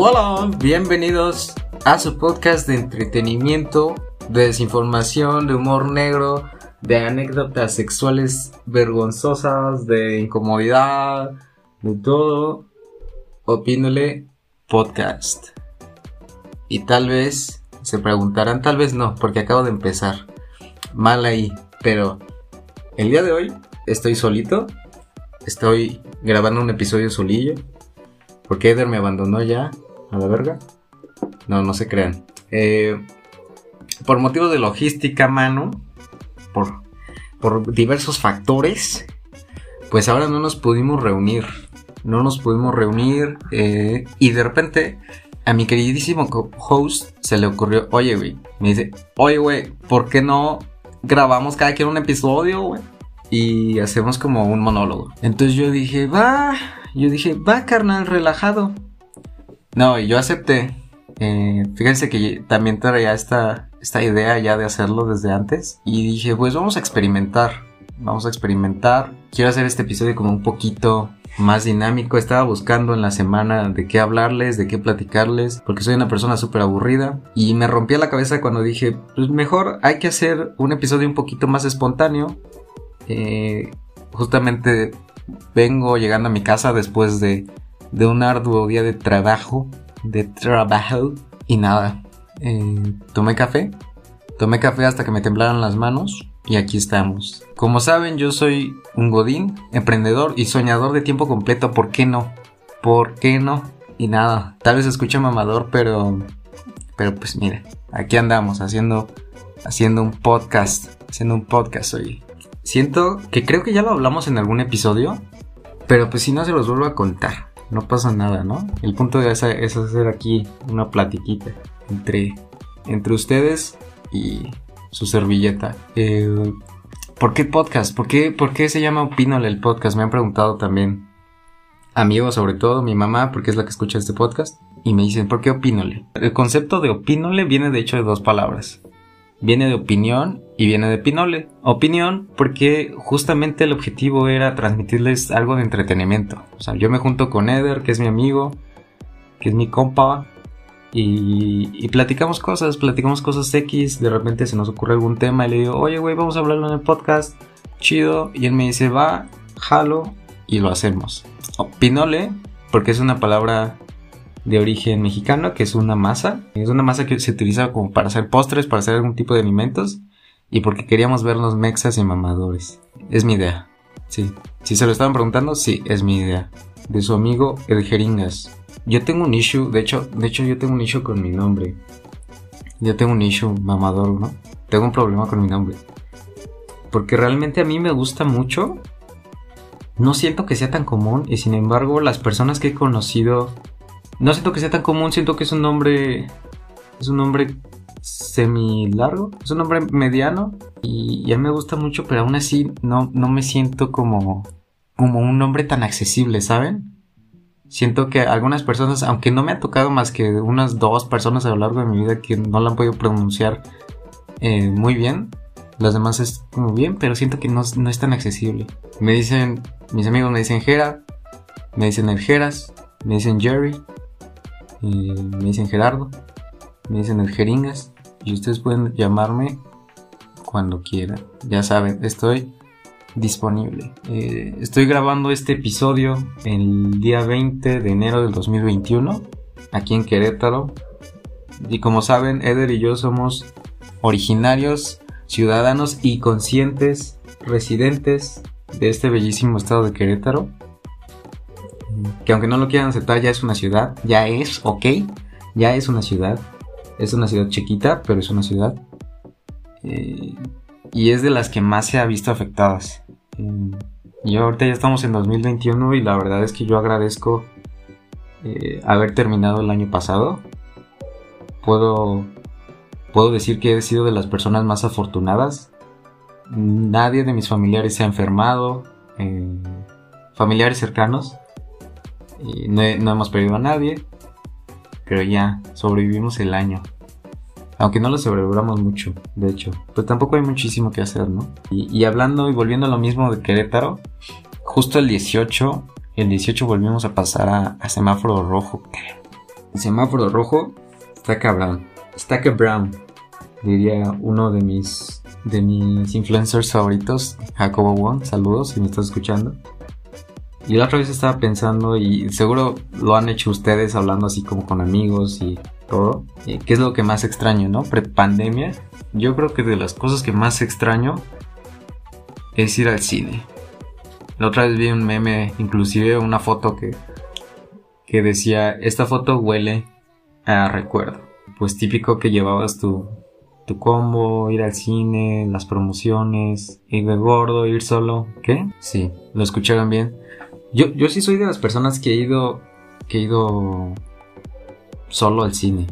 Hola, bienvenidos a su podcast de entretenimiento, de desinformación, de humor negro, de anécdotas sexuales vergonzosas, de incomodidad, de todo. Opínole podcast. Y tal vez se preguntarán, tal vez no, porque acabo de empezar. Mal ahí, pero el día de hoy estoy solito. Estoy grabando un episodio solillo. Porque Eder me abandonó ya a la verga. No, no se crean. Eh, por motivos de logística, mano. Por, por diversos factores. Pues ahora no nos pudimos reunir. No nos pudimos reunir. Eh, y de repente a mi queridísimo host se le ocurrió, oye, güey, me dice, oye, güey, ¿por qué no grabamos cada quien un episodio, güey? Y hacemos como un monólogo. Entonces yo dije, va, yo dije, va, carnal, relajado. No, y yo acepté. Eh, fíjense que también traía esta, esta idea ya de hacerlo desde antes. Y dije, pues vamos a experimentar. Vamos a experimentar. Quiero hacer este episodio como un poquito más dinámico. Estaba buscando en la semana de qué hablarles, de qué platicarles, porque soy una persona súper aburrida. Y me rompí la cabeza cuando dije, pues mejor hay que hacer un episodio un poquito más espontáneo. Eh, justamente vengo llegando a mi casa después de, de un arduo día de trabajo. De trabajo. Y nada. Eh, tomé café. Tomé café hasta que me temblaran las manos y aquí estamos. Como saben, yo soy un godín, emprendedor y soñador de tiempo completo. ¿Por qué no? ¿Por qué no? Y nada, tal vez escuche mamador, pero... Pero pues mire, aquí andamos haciendo, haciendo un podcast. Haciendo un podcast hoy. Siento que creo que ya lo hablamos en algún episodio, pero pues si no se los vuelvo a contar. No pasa nada, ¿no? El punto de es hacer aquí una platiquita entre, entre ustedes y su servilleta. Eh, ¿Por qué podcast? ¿Por qué, ¿Por qué se llama Opínole el podcast? Me han preguntado también amigos, sobre todo mi mamá, porque es la que escucha este podcast, y me dicen, ¿por qué opínole? El concepto de opínole viene de hecho de dos palabras. Viene de opinión y viene de pinole. Opinión porque justamente el objetivo era transmitirles algo de entretenimiento. O sea, yo me junto con Eder, que es mi amigo, que es mi compa, y, platicamos cosas, platicamos cosas X, de repente se nos ocurre algún tema y le digo, oye, güey, vamos a hablarlo en el podcast, chido, y él me dice, va, jalo, y lo hacemos. pinole, porque es una palabra de origen mexicano, que es una masa, es una masa que se utiliza como para hacer postres, para hacer algún tipo de alimentos, y porque queríamos vernos mexas y mamadores. Es mi idea, sí. Si se lo estaban preguntando, sí, es mi idea. De su amigo El Jeringas. Yo tengo un issue, de hecho, de hecho yo tengo un issue con mi nombre. Yo tengo un issue mamador, ¿no? Tengo un problema con mi nombre. Porque realmente a mí me gusta mucho. No siento que sea tan común y sin embargo las personas que he conocido... No siento que sea tan común, siento que es un nombre... Es un nombre semi largo, es un nombre mediano y, ya me gusta mucho, pero aún así no, no me siento como, como un nombre tan accesible, ¿saben? Siento que algunas personas, aunque no me ha tocado más que unas dos personas a lo largo de mi vida que no la han podido pronunciar eh, muy bien, las demás es como bien, pero siento que no, es tan accesible. Me dicen, mis amigos me dicen Gera, me dicen el me dicen Jerry, me dicen Gerardo, me dicen el Jeringas, y ustedes pueden llamarme cuando quieran. Ya saben, estoy disponible. Eh, estoy grabando este episodio el día 20 de enero del 2021, aquí en Querétaro. Y como saben, Eder y yo somos originarios, ciudadanos y conscientes residentes de este bellísimo estado de Querétaro. Que aunque no lo quieran aceptar, ya es una ciudad, ya es, ok, ya es una ciudad. Es una ciudad chiquita, pero es una ciudad. Eh, y es de las que más se ha visto afectadas. Y ahorita ya estamos en 2021 y la verdad es que yo agradezco eh, haber terminado el año pasado. Puedo, puedo decir que he sido de las personas más afortunadas. Nadie de mis familiares se ha enfermado. Eh, familiares cercanos. Y no hemos perdido a nadie. Pero ya sobrevivimos el año. Aunque no lo celebramos mucho, de hecho. Pero tampoco hay muchísimo que hacer, ¿no? Y, hablando y volviendo a lo mismo de Querétaro, justo el 18, el 18 volvimos a pasar a, semáforo rojo. semáforo rojo está cabrón. Está Brown, diría uno de mis de mis influencers favoritos, Jacobo Wong. Saludos si me estás escuchando. Y la otra vez estaba pensando, y seguro lo han hecho ustedes hablando así como con amigos y todo. ¿Qué es lo que más extraño, no? Pre-pandemia. Yo creo que de las cosas que más extraño es ir al cine. La otra vez vi un meme, inclusive una foto que, que decía, esta foto huele a recuerdo. Pues típico que llevabas tu, tu combo, ir al cine, las promociones, ir de gordo, ir solo. ¿Qué? Sí, lo escucharon bien. Yo, yo sí soy de las personas que he ido. que he ido. solo al cine.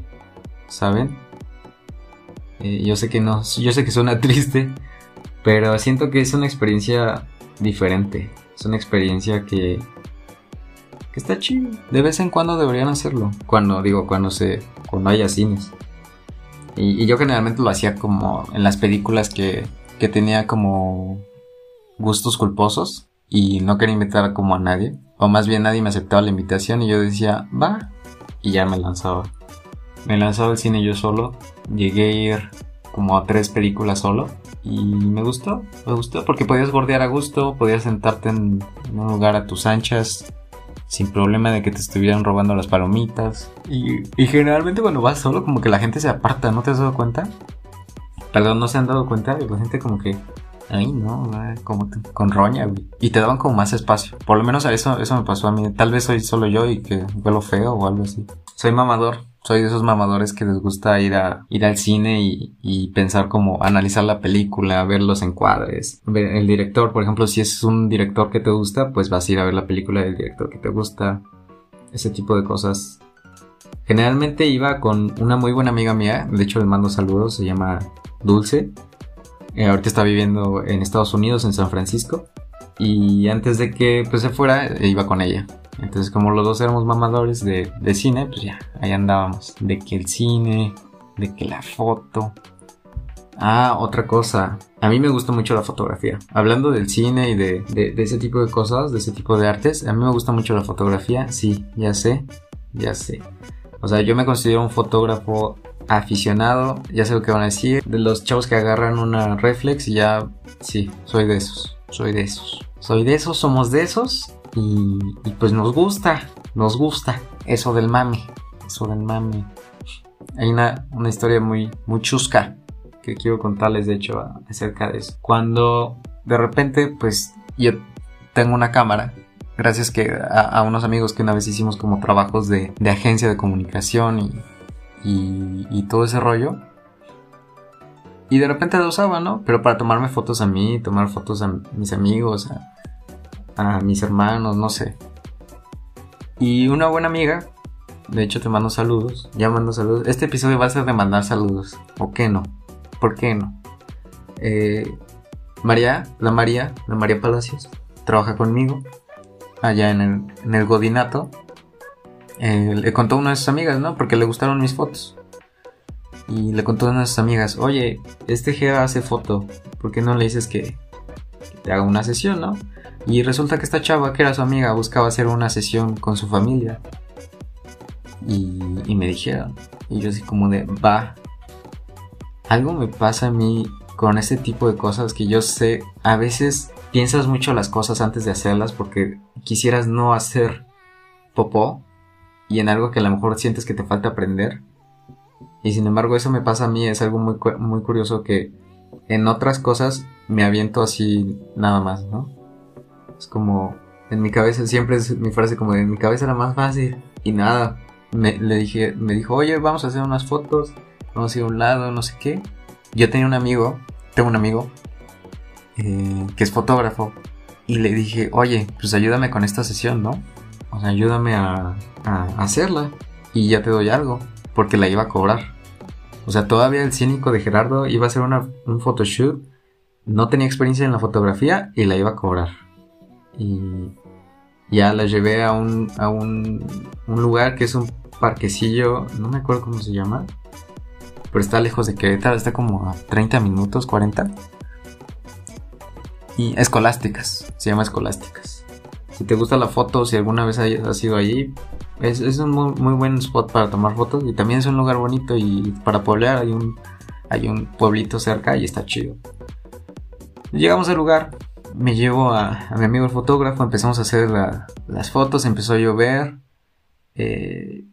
¿Saben? Eh, yo sé que no. Yo sé que suena triste. Pero siento que es una experiencia diferente. Es una experiencia que. que está chido. De vez en cuando deberían hacerlo. Cuando, digo, cuando se. cuando haya cines. Y, y yo generalmente lo hacía como en las películas que, que tenía como gustos culposos y no quería invitar como a nadie, o más bien nadie me aceptaba la invitación y yo decía, va, y ya me lanzaba. Me lanzaba al cine yo solo, llegué a ir como a tres películas solo y me gustó, me gustó porque podías bordear a gusto, podías sentarte en un lugar a tus anchas sin problema de que te estuvieran robando las palomitas. Y, y generalmente cuando vas solo como que la gente se aparta, ¿no te has dado cuenta? Perdón, no se han dado cuenta, la gente como que Ay, no, como con roña, güey. Y te daban como más espacio. Por lo menos eso, eso me pasó a mí. Tal vez soy solo yo y que vuelo feo o algo así. Soy mamador. Soy de esos mamadores que les gusta ir a ir al cine y, y pensar como analizar la película, ver los encuadres, ver el director, por ejemplo, si es un director que te gusta, pues vas a ir a ver la película del director que te gusta. Ese tipo de cosas. Generalmente iba con una muy buena amiga mía, de hecho le mando saludos, se llama Dulce. Eh, ahorita está viviendo en Estados Unidos, en San Francisco. Y antes de que pues, se fuera, eh, iba con ella. Entonces, como los dos éramos mamadores de, de, cine, pues ya, ahí andábamos. De que el cine, de que la foto. Ah, otra cosa. A mí me gusta mucho la fotografía. Hablando del cine y de, de, de ese tipo de cosas, de ese tipo de artes, a mí me gusta mucho la fotografía. Sí, ya sé, ya sé. O sea, yo me considero un fotógrafo aficionado, ya sé lo que van a decir, de los chavos que agarran una reflex y ya, sí, soy de esos, soy de esos. Soy de esos, somos de esos y, pues nos gusta, nos gusta eso del mame, eso del mame. Hay una, una historia muy, muy chusca que quiero contarles de hecho acerca de eso. Cuando de repente pues yo tengo una cámara gracias que a, a, unos amigos que una vez hicimos como trabajos de, de agencia de comunicación y y, todo ese rollo. Y de repente lo usaba, ¿no? Pero para tomarme fotos a mí, tomar fotos a mis amigos, a, mis hermanos, no sé. Y una buena amiga, de hecho te mando saludos, ya mando saludos. Este episodio va a ser de mandar saludos, ¿o qué no? ¿Por qué no? Eh, María, la María, la María Palacios, trabaja conmigo allá en el, en el Godinato eh, le contó a una de sus amigas, ¿no? Porque le gustaron mis fotos. Y le contó a una de sus amigas, oye, este Gea hace foto, ¿por qué no le dices que, te haga una sesión, no? Y resulta que esta chava, que era su amiga, buscaba hacer una sesión con su familia. Y, me dijeron, y yo así como de, va, algo me pasa a mí con este tipo de cosas que yo sé, a veces piensas mucho las cosas antes de hacerlas porque quisieras no hacer popó y en algo que a lo mejor sientes que te falta aprender. Y sin embargo eso me pasa a mí, es algo muy, muy curioso que en otras cosas me aviento así nada más, ¿no? Es como, en mi cabeza siempre es mi frase como en mi cabeza era más fácil y nada. Me, le dije, me dijo, oye, vamos a hacer unas fotos, vamos a ir a un lado, no sé qué. Yo tenía un amigo, tengo un amigo, eh, que es fotógrafo, y le dije, oye, pues ayúdame con esta sesión, ¿no? O sea, ayúdame a, hacerla y ya te doy algo, porque la iba a cobrar. O sea, todavía el cínico de Gerardo iba a hacer una, un photoshoot, no tenía experiencia en la fotografía y la iba a cobrar. Y ya la llevé a un, a un, un lugar que es un parquecillo, no me acuerdo cómo se llama, pero está lejos de Querétaro, está como a 30 minutos, 40. Y Escolásticas, se llama Escolásticas. Si te gusta la foto, si alguna vez has ido allí, Es, un muy, muy, buen spot para tomar fotos y también es un lugar bonito y para poblar hay un, hay un pueblito cerca y está chido. Llegamos al lugar, me llevo a, mi amigo el fotógrafo, empezamos a hacer las fotos, empezó a llover. Eh,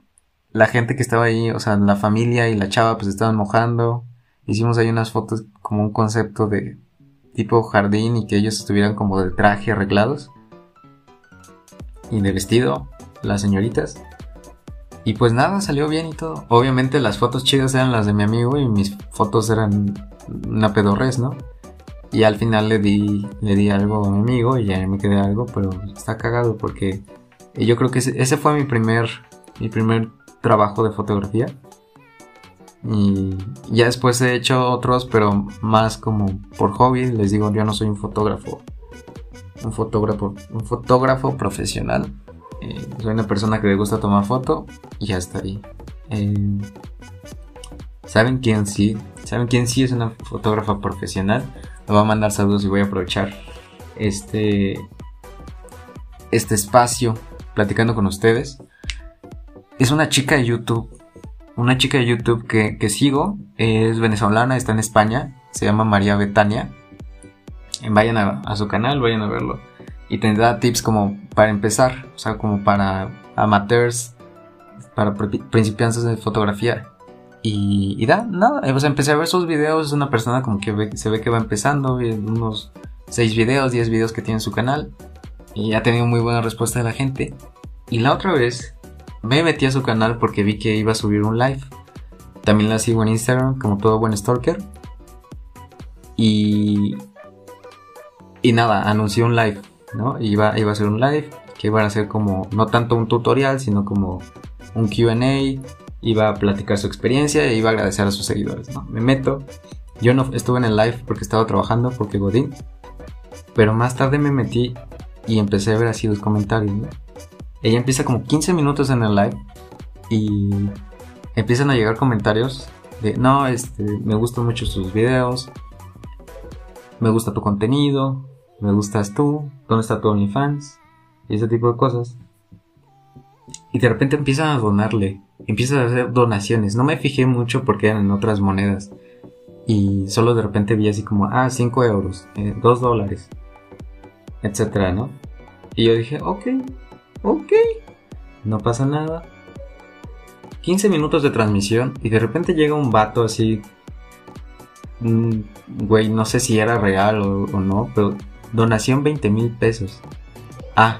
la gente que estaba ahí, o sea, la familia y la chava pues estaban mojando. Hicimos ahí unas fotos como un concepto de tipo jardín y que ellos estuvieran como de traje arreglados. Y de vestido, las señoritas. Y pues nada, salió bien y todo. Obviamente las fotos chidas eran las de mi amigo y mis fotos eran una pedorres, ¿no? Y al final le di, le di algo a mi amigo y ya me quedé algo, pero está cagado porque yo creo que ese, ese fue mi primer, mi primer trabajo de fotografía. Y ya después he hecho otros, pero más como por hobby. Les digo, yo no soy un fotógrafo. Un fotógrafo, un fotógrafo profesional. Eh, soy una persona que le gusta tomar foto y ya está ahí. Eh, ¿Saben quién sí? ¿Saben quién sí es una fotógrafa profesional? Le voy a mandar saludos y voy a aprovechar este, este espacio platicando con ustedes es una chica de YouTube. Una chica de YouTube que, sigo. Es venezolana, está en España. Se llama María Betania. Vayan a, su canal, vayan a verlo. Y tendrá tips como para empezar. O sea, como para amateurs. Para principiantes de fotografía. Y, y da, nada. O sea, empecé a ver sus videos. Es una persona como que se ve que va empezando. Unos 6 videos, 10 videos que tiene en su canal. Y ha tenido muy buena respuesta de la gente. Y la otra vez me metí a su canal porque vi que iba a subir un live. También la sigo en Instagram como todo buen stalker. Y... Y nada, anunció un live, ¿no? Iba, iba a ser un live que iba a ser como, no tanto un tutorial, sino como un QA. Iba a platicar su experiencia e iba a agradecer a sus seguidores, ¿no? Me meto. Yo no estuve en el live porque estaba trabajando, porque Godín. Pero más tarde me metí y empecé a ver así los comentarios. Ella empieza como 15 minutos en el live y empiezan a llegar comentarios de, no, este, me gustan mucho sus videos, me gusta tu contenido, me gustas tú, ¿dónde está tu OnlyFans? Y ese tipo de cosas. Y de repente empiezan a donarle, empiezan a hacer donaciones. No me fijé mucho porque eran en otras monedas. Y solo de repente vi así como, ah, 5 euros, 2 eh, dólares, etcétera, ¿no? Y yo dije, ok, ok, no pasa nada. 15 minutos de transmisión y de repente llega un vato así, güey, no sé si era real o, no, pero donación 20 mil pesos. Ah,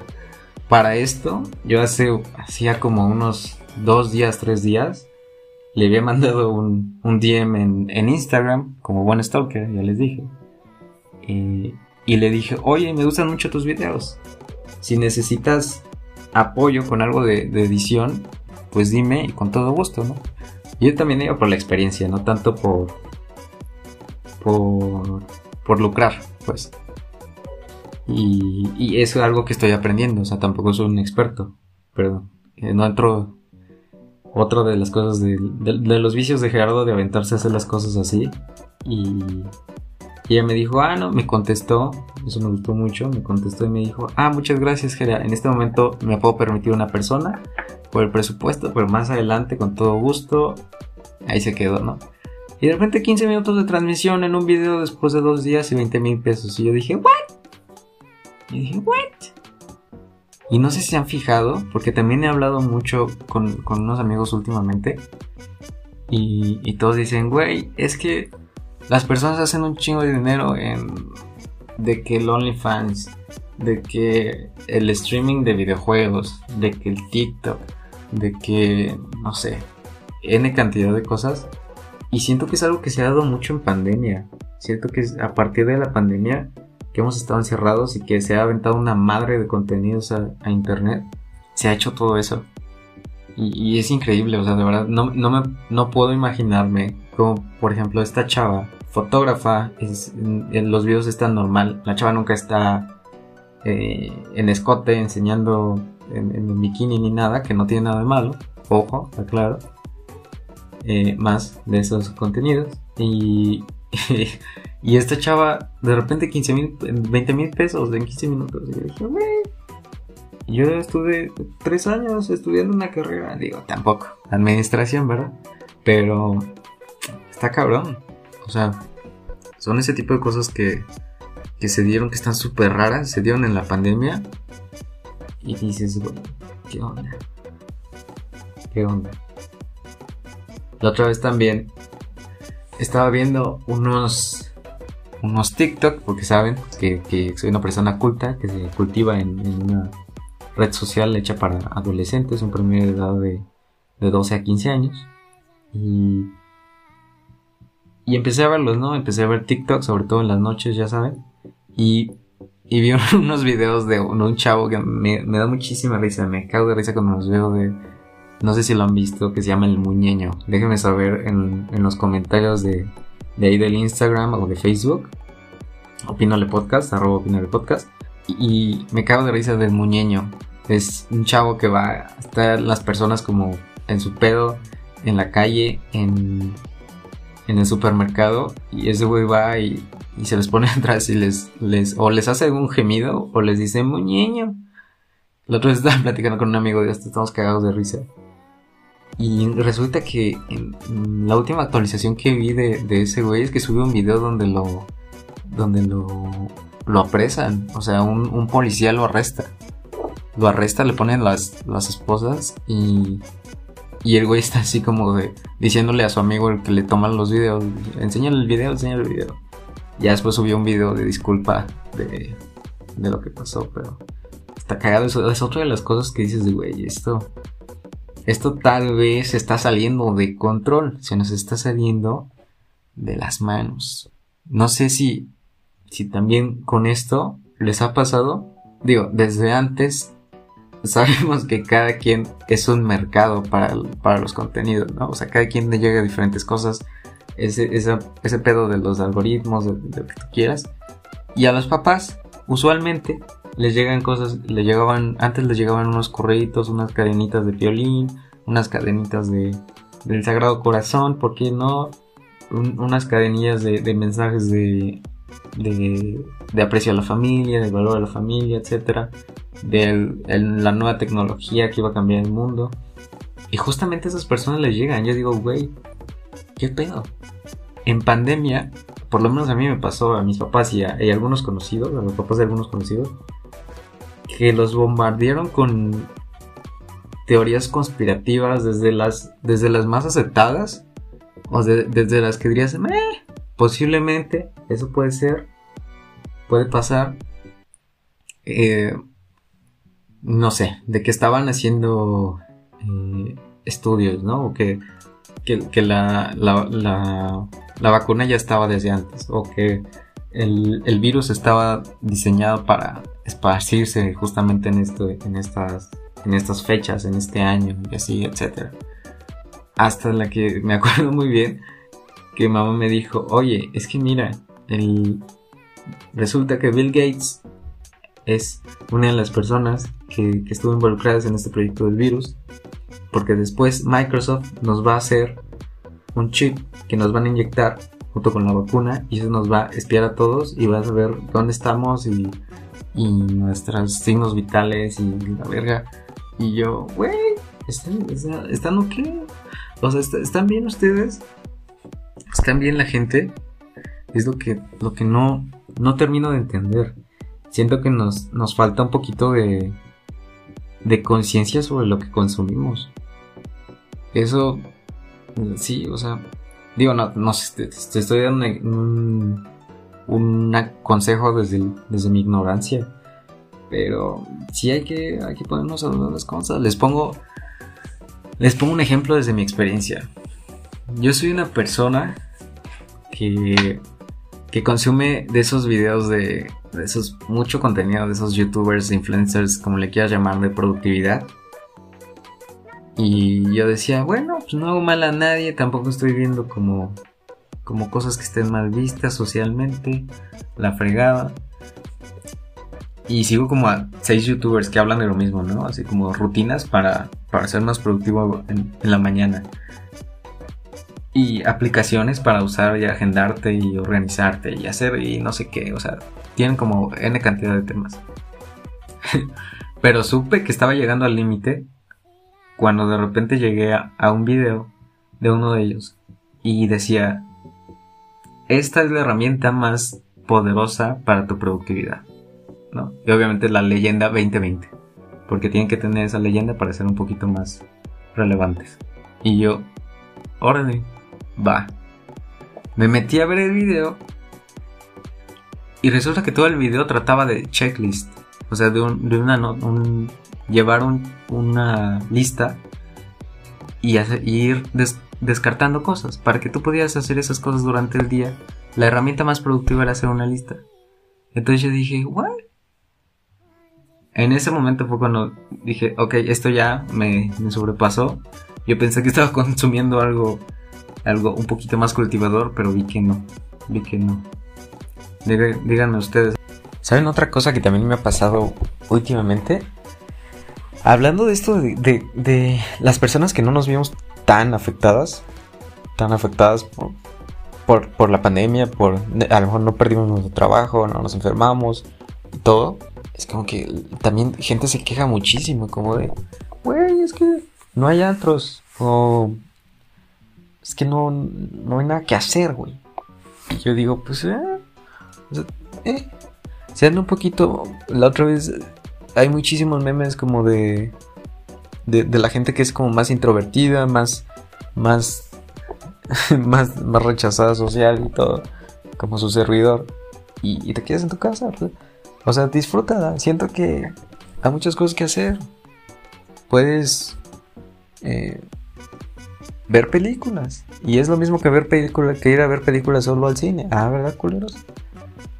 para esto yo hace, hacía como unos dos días, tres días, le había mandado un, un DM en, en, Instagram, como buen stalker, ya les dije. Y, le dije, oye, me gustan mucho tus videos. Si necesitas apoyo con algo de, edición, pues dime y con todo gusto, ¿no? Yo también iba por la experiencia, no tanto por, por, por lucrar, pues. Y, es algo que estoy aprendiendo, o sea, tampoco soy un experto, pero eh, no entro. Otra de las cosas de, los vicios de Gerardo de aventarse a hacer las cosas así. Y, y ella me dijo, ah, no, me contestó, eso me gustó mucho, me contestó y me dijo, ah, muchas gracias, Gera, en este momento me puedo permitir una persona por el presupuesto, pero más adelante, con todo gusto, ahí se quedó, ¿no? Y de repente 15 minutos de transmisión en un video después de dos días y 20 mil pesos. Y yo dije, ¿what? Y dije, ¿what? Y no sé si se han fijado, porque también he hablado mucho con, con unos amigos últimamente. Y, y todos dicen, güey, es que las personas hacen un chingo de dinero en de que el OnlyFans, de que el streaming de videojuegos, de que el TikTok, de que no sé, n cantidad de cosas. Y siento que es algo que se ha dado mucho en pandemia. Siento que a partir de la pandemia que hemos estado encerrados y que se ha aventado una madre de contenidos a, internet, se ha hecho todo eso. Y, es increíble, o sea, de verdad, no, no, me, no puedo imaginarme como, por ejemplo, esta chava fotógrafa, en los videos están normal, la chava nunca está eh, en escote enseñando en, bikini ni nada, que no tiene nada de malo, ojo, está claro, eh, más de esos contenidos. Y, y esta chava, de repente 15 mil, 20 mil pesos en 15 minutos. Y yo dije, Yo estuve tres años estudiando una carrera, digo, tampoco, administración, ¿verdad? Pero está cabrón. O sea, son ese tipo de cosas que, que se dieron, que están súper raras, se dieron en la pandemia. Y dices, bueno, ¿qué onda? ¿Qué onda? La otra vez también estaba viendo unos unos TikTok, porque saben que, soy una persona culta, que se cultiva en, una red social hecha para adolescentes, un promedio de edad de, de 12 a 15 años. Y, y empecé a verlos, ¿no? Empecé a ver TikTok, sobre todo en las noches, ya saben. Y, y vi unos videos de un, chavo que me, da muchísima risa, me cago de risa cuando los veo de... No sé si lo han visto, que se llama El Muñeño. Déjenme saber en, en los comentarios de, de ahí del Instagram o de Facebook. Opinole Podcast, arroba Opinole Podcast. Y, me cago de risa del muñeño. Es un chavo que va a estar las personas como en su pedo, en la calle, en, en el supermercado. Y ese güey va y, se les pone atrás y les, les, o les hace un gemido o les dice muñeño. La otra vez estaba platicando con un amigo de esto, estamos cagados de risa. Y resulta que la última actualización que vi de, ese güey es que subió un video donde lo, donde lo, lo apresan. O sea, un, policía lo arresta. Lo arresta, le ponen las, las esposas y, y el güey está así como de diciéndole a su amigo el que le toman los videos, enséñale el video, enséñale el video. Ya después subió un video de disculpa de, de lo que pasó, pero está cagado. Eso es otra de las cosas que dices de güey, esto, esto tal vez está saliendo de control, se nos está saliendo de las manos. No sé si si también con esto les ha pasado, digo, desde antes sabemos que cada quien es un mercado para, para los contenidos, ¿no? O sea, cada quien le llega a diferentes cosas, ese, ese, pedo de los algoritmos, de, lo que tú quieras. Y a los papás, usualmente, les llegan cosas, le llegaban, antes les llegaban unos correitos, unas cadenitas de violín, unas cadenitas de, del Sagrado Corazón, ¿por qué no? unas cadenillas de, de mensajes de, de, aprecio a la familia, del valor a la familia, etcétera, de la nueva tecnología que iba a cambiar el mundo. Y justamente a esas personas les llegan. Yo digo, güey, ¿qué pedo? En pandemia, por lo menos a mí me pasó, a mis papás y a, algunos conocidos, a los papás de algunos conocidos, que los bombardearon con teorías conspirativas desde las, desde las más aceptadas o desde las que dirías, meh, Posiblemente eso puede ser, puede pasar, eh, no sé, de que estaban haciendo eh, estudios, ¿no? O que, que, la, la, la, vacuna ya estaba desde antes, o que el, el, virus estaba diseñado para esparcirse justamente en, esto, en, estas, en estas fechas, en este año, y así, etc. Hasta la que me acuerdo muy bien que mamá me dijo, oye, es que mira, resulta que Bill Gates es una de las personas que, que estuvo involucradas en este proyecto del virus, porque después Microsoft nos va a hacer un chip que nos van a inyectar junto con la vacuna y eso nos va a espiar a todos y va a saber dónde estamos y, y nuestros signos vitales y la verga. Y yo, güey, ¿están, están, ok? O sea, ¿están bien ustedes? ¿Están bien la gente? Es lo que, lo que no, no termino de entender. Siento que nos, nos falta un poquito de, de conciencia sobre lo que consumimos. Eso, sí, o sea, digo, no, no te, te estoy dando un, un consejo desde, desde mi ignorancia. Pero sí hay que, hay que ponernos a las cosas. Les pongo, les pongo un ejemplo desde mi experiencia. Yo soy una persona que, que consume de esos videos de, de esos mucho contenido de esos youtubers, influencers, como le quieras llamar, de productividad. Y yo decía, bueno, pues no hago mal a nadie, tampoco estoy viendo como, como cosas que estén mal vistas socialmente, la fregada. Y sigo como a seis youtubers que hablan de lo mismo, ¿no? Así como rutinas para, para ser más productivo en, la mañana y aplicaciones para usar y agendarte y organizarte y hacer y no sé qué, o sea, tienen como N cantidad de temas. Pero supe que estaba llegando al límite cuando de repente llegué a un video de uno de ellos y decía, esta es la herramienta más poderosa para tu productividad. ¿no? Y obviamente la leyenda 2020, porque tienen que tener esa leyenda para ser un poquito más relevantes. Y yo, órale, va. Me metí a ver el video y resulta que todo el video trataba de checklist, o sea, de, un, de una un, llevar una lista y, ir descartando cosas para que tú pudieras hacer esas cosas durante el día. La herramienta más productiva era hacer una lista. Entonces yo dije, ¿what? En ese momento fue cuando dije, ok, esto ya me, sobrepasó. Yo pensé que estaba consumiendo algo, algo un poquito más cultivador, pero vi que no. Vi que no. díganme ustedes. ¿Saben otra cosa que también me ha pasado últimamente? Hablando de esto de, de, las personas que no nos vimos tan afectadas, tan afectadas por, por, la pandemia, por a lo mejor no perdimos nuestro trabajo, no nos enfermamos todo es como que también gente se queja muchísimo, como de, güey, es que no hay otros, o es que no, no hay nada que hacer, güey. Y yo digo, pues, eh, eh. Se anda un poquito, la otra vez hay muchísimos memes como de, de, la gente que es como más introvertida, más, más, más, más rechazada social y todo, como su servidor. Y, te quedas en tu casa. O sea, disfruta. Siento que hay muchas cosas que hacer. Puedes eh, ver películas. Y es lo mismo que ver películas que ir a ver películas solo al cine. Ah, ¿verdad, culeros?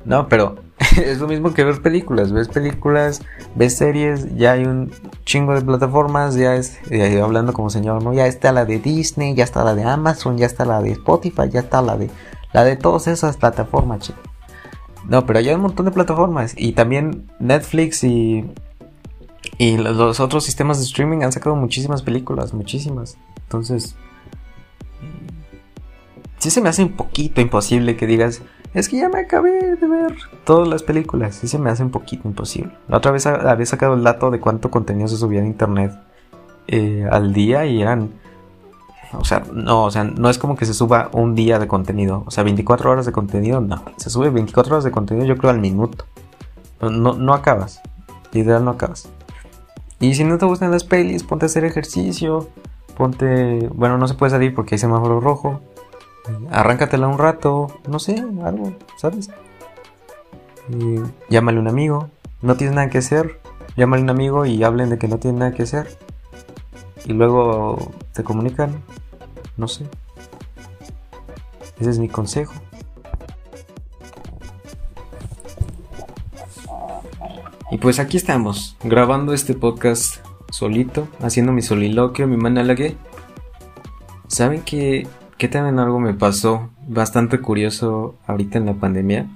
No, pero es lo mismo que ver películas. Ves películas, ves series, ya hay un chingo de plataformas, ya es, hablando como señor, ¿no? Ya está la de Disney, ya está la de Amazon, ya está la de Spotify, ya está la de la de todas esas plataformas, chicos. No, pero hay un montón de plataformas. Y también Netflix y, y los otros sistemas de streaming han sacado muchísimas películas, muchísimas. Entonces, sí se me hace un poquito imposible que digas, es que ya me acabé de ver todas las películas. Sí se me hace un poquito imposible. La otra vez había sacado el dato de cuánto contenido se subía en internet eh, al día y eran o sea, no, o sea, no es como que se suba un día de contenido. O sea, 24 horas de contenido, no. Se sube 24 horas de contenido, yo creo, al minuto. No, no, acabas. Literal, no acabas. Y si no te gustan las pelis, ponte a hacer ejercicio. Ponte. Bueno, no se puede salir porque hay semáforo rojo. Arráncatela un rato. No sé, algo, ¿sabes? Y llámale un amigo. No tienes nada que hacer. Llámale un amigo y hablen de que no tienen nada que hacer. Y luego te comunican no sé. Ese es mi consejo. Y pues aquí estamos, grabando este podcast solito, haciendo mi soliloquio, mi monologue. ¿Saben que, que también algo me pasó bastante curioso ahorita en la pandemia?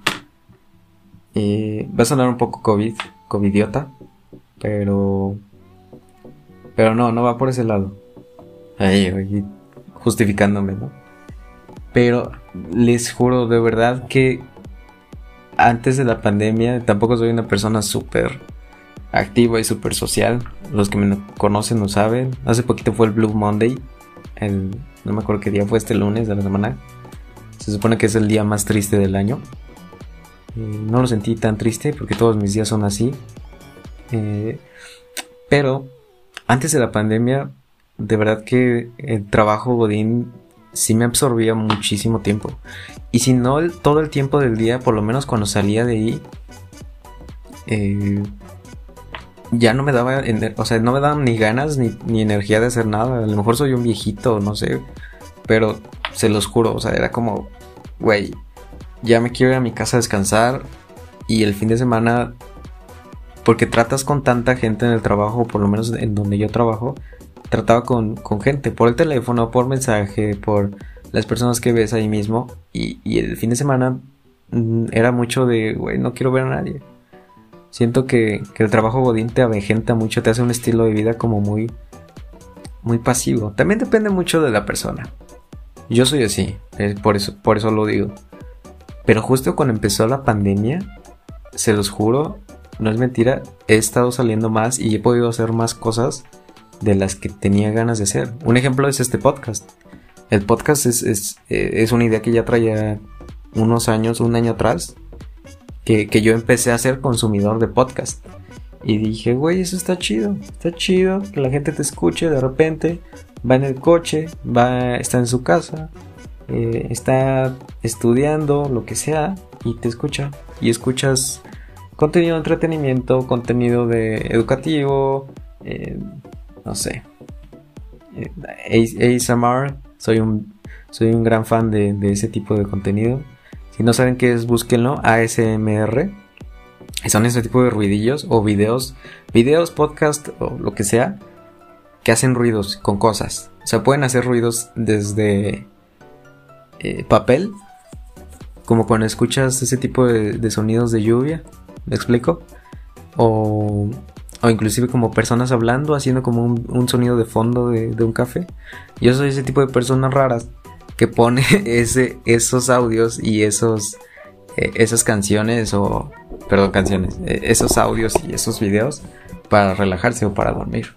Eh, va a sonar un poco COVID, covidiota, pero... Pero no, no va por ese lado. Oye, justificándome, ¿no? Pero les juro de verdad que antes de la pandemia tampoco soy una persona súper activa y súper social. Los que me conocen lo saben. Hace poquito fue el Blue Monday. No me acuerdo qué día fue este lunes de la semana. Se supone que es el día más triste del año. no lo sentí tan triste porque todos mis días son así. Eh, pero antes de la pandemia de verdad que el trabajo Godín sí me absorbía muchísimo tiempo. Y si no todo el tiempo del día, por lo menos cuando salía de ahí, eh, ya no me daba, o sea, no me daban ni ganas ni, energía de hacer nada. A lo mejor soy un viejito, no sé. Pero se los juro, o sea, era como, güey, ya me quiero ir a mi casa a descansar. Y el fin de semana, porque tratas con tanta gente en el trabajo, por lo menos en donde yo trabajo, trataba con, gente, por el teléfono, por mensaje, por las personas que ves ahí mismo. Y, el fin de semana mm, era mucho de, güey, no quiero ver a nadie. Siento que, el trabajo godín te avejenta mucho, te hace un estilo de vida como muy, muy pasivo. También depende mucho de la persona. Yo soy así, por, eso, por eso lo digo. Pero justo cuando empezó la pandemia, se los juro, no es mentira, he estado saliendo más y he podido hacer más cosas de las que tenía ganas de hacer. Un ejemplo es este podcast. El podcast es, es, eh, una idea que ya traía unos años, un año atrás, que, yo empecé a ser consumidor de podcast. Y dije, güey, eso está chido, está chido, que la gente te escuche de repente, va en el coche, va, está en su casa, eh, está estudiando, lo que sea, y te escucha. Y escuchas contenido de entretenimiento, contenido de educativo, eh, no sé. Eh, soy un, soy un gran fan de, ese tipo de contenido. Si no saben qué es, búsquenlo, ASMR. Son ese tipo de ruidillos o videos, videos, podcast o lo que sea, que hacen ruidos con cosas. O sea, pueden hacer ruidos desde eh, papel, como cuando escuchas ese tipo de, sonidos de lluvia, ¿me explico? O, o, inclusive como personas hablando, haciendo como un, sonido de fondo de, un café. Yo soy ese tipo de personas raras que pone ese, esos audios y esos, eh, esas canciones o, perdón, canciones, eh, esos audios y esos videos para relajarse o para dormir.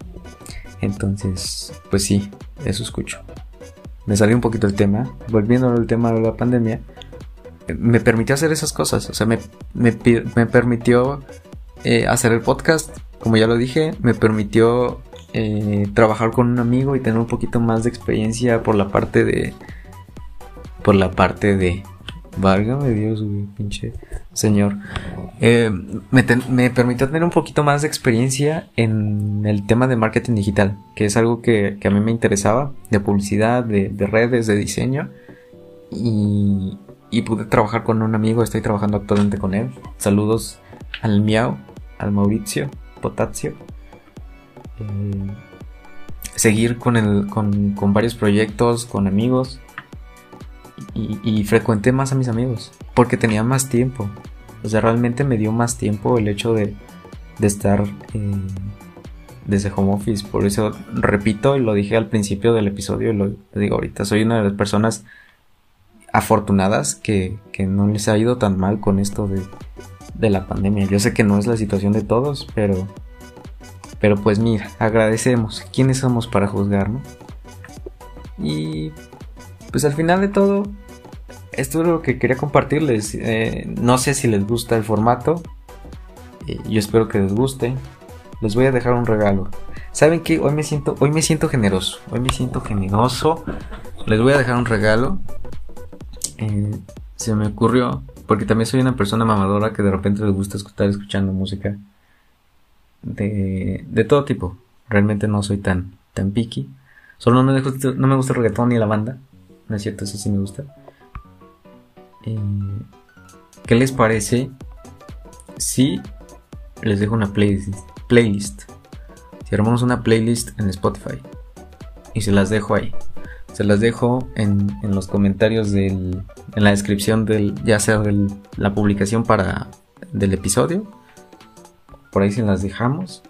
Entonces, pues sí, eso escucho. Me salió un poquito el tema, volviendo al tema de la pandemia, me permitió hacer esas cosas, o sea, me, me, permitió eh, hacer el podcast, como ya lo dije, me permitió eh, trabajar con un amigo y tener un poquito más de experiencia por la parte de... Por la parte de... Válgame Dios, güey, pinche señor. Eh, me, permitió tener un poquito más de experiencia en el tema de marketing digital, que es algo que, a mí me interesaba, de publicidad, de, redes, de diseño. Y, pude trabajar con un amigo, estoy trabajando actualmente con él. Saludos al Miau, al Mauricio Potasio. Eh, seguir con, el, con varios proyectos, con amigos y, frecuenté más a mis amigos porque tenía más tiempo. O sea, realmente me dio más tiempo el hecho de, de estar eh, desde home office. Por eso repito y lo dije al principio del episodio y lo, digo ahorita. Soy una de las personas afortunadas que, que, no les ha ido tan mal con esto de, de la pandemia. Yo sé que no es la situación de todos, pero, pero pues mira, agradecemos. ¿Quiénes somos para juzgar, no? Y pues al final de todo, esto es lo que quería compartirles. Eh, no sé si les gusta el formato. Eh, yo espero que les guste. Les voy a dejar un regalo. ¿Saben qué? Hoy me siento, hoy me siento generoso. Hoy me siento generoso. Les voy a dejar un regalo. Eh, se me ocurrió. Porque también soy una persona mamadora que de repente les gusta estar escuchando música. De, de todo tipo. Realmente no soy tan, tan picky. Solo no me, gusta, no me gusta el reggaetón ni la banda. No es cierto, eso sí me gusta. Eh, ¿Qué les parece si les dejo una playlist, playlist? Si armamos una playlist en Spotify y se las dejo ahí. Se las dejo en, los comentarios del, en la descripción del, ya sea de la publicación para del episodio. Por ahí se las dejamos.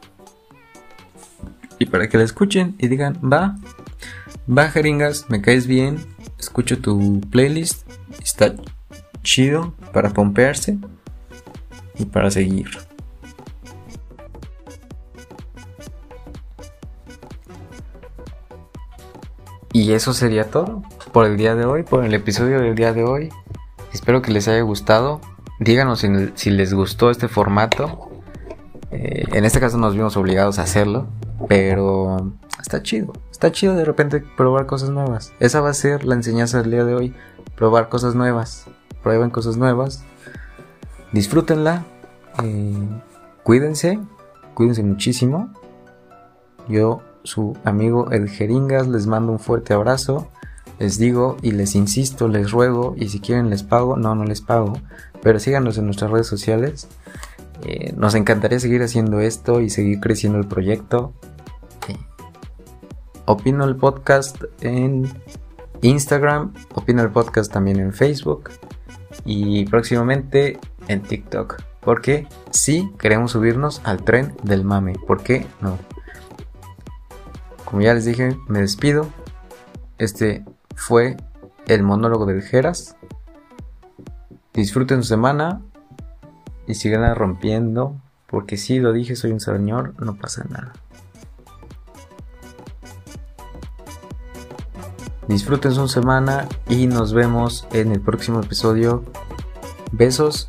Y para que la escuchen y digan, va, va jeringas, me caes bien, escucho tu playlist, está chido para pompearse y para seguir. Y eso sería todo por el día de hoy, por el episodio del día de hoy. Espero que les haya gustado. Díganos si, les gustó este formato. Eh, en este caso nos vimos obligados a hacerlo, pero está chido. Está chido de repente probar cosas nuevas. Esa va a ser la enseñanza del día de hoy. Probar cosas nuevas. Prueben cosas nuevas. Disfrútenla. Eh, cuídense. Cuídense muchísimo. Yo, su amigo El Jeringas, les mando un fuerte abrazo. Les digo y les insisto, les ruego. Y si quieren les pago. No, no les pago. Pero síganos en nuestras redes sociales. Eh, nos encantaría seguir haciendo esto y seguir creciendo el proyecto. Opino el podcast en Instagram, opino el podcast también en Facebook y próximamente en TikTok. Porque sí queremos subirnos al tren del mame. ¿Por qué no? Como ya les dije, me despido. Este fue el monólogo del Geras. Disfruten su semana y sigan rompiendo Porque si lo dije, soy un señor, no pasa nada. Disfruten su semana y nos vemos en el próximo episodio. Besos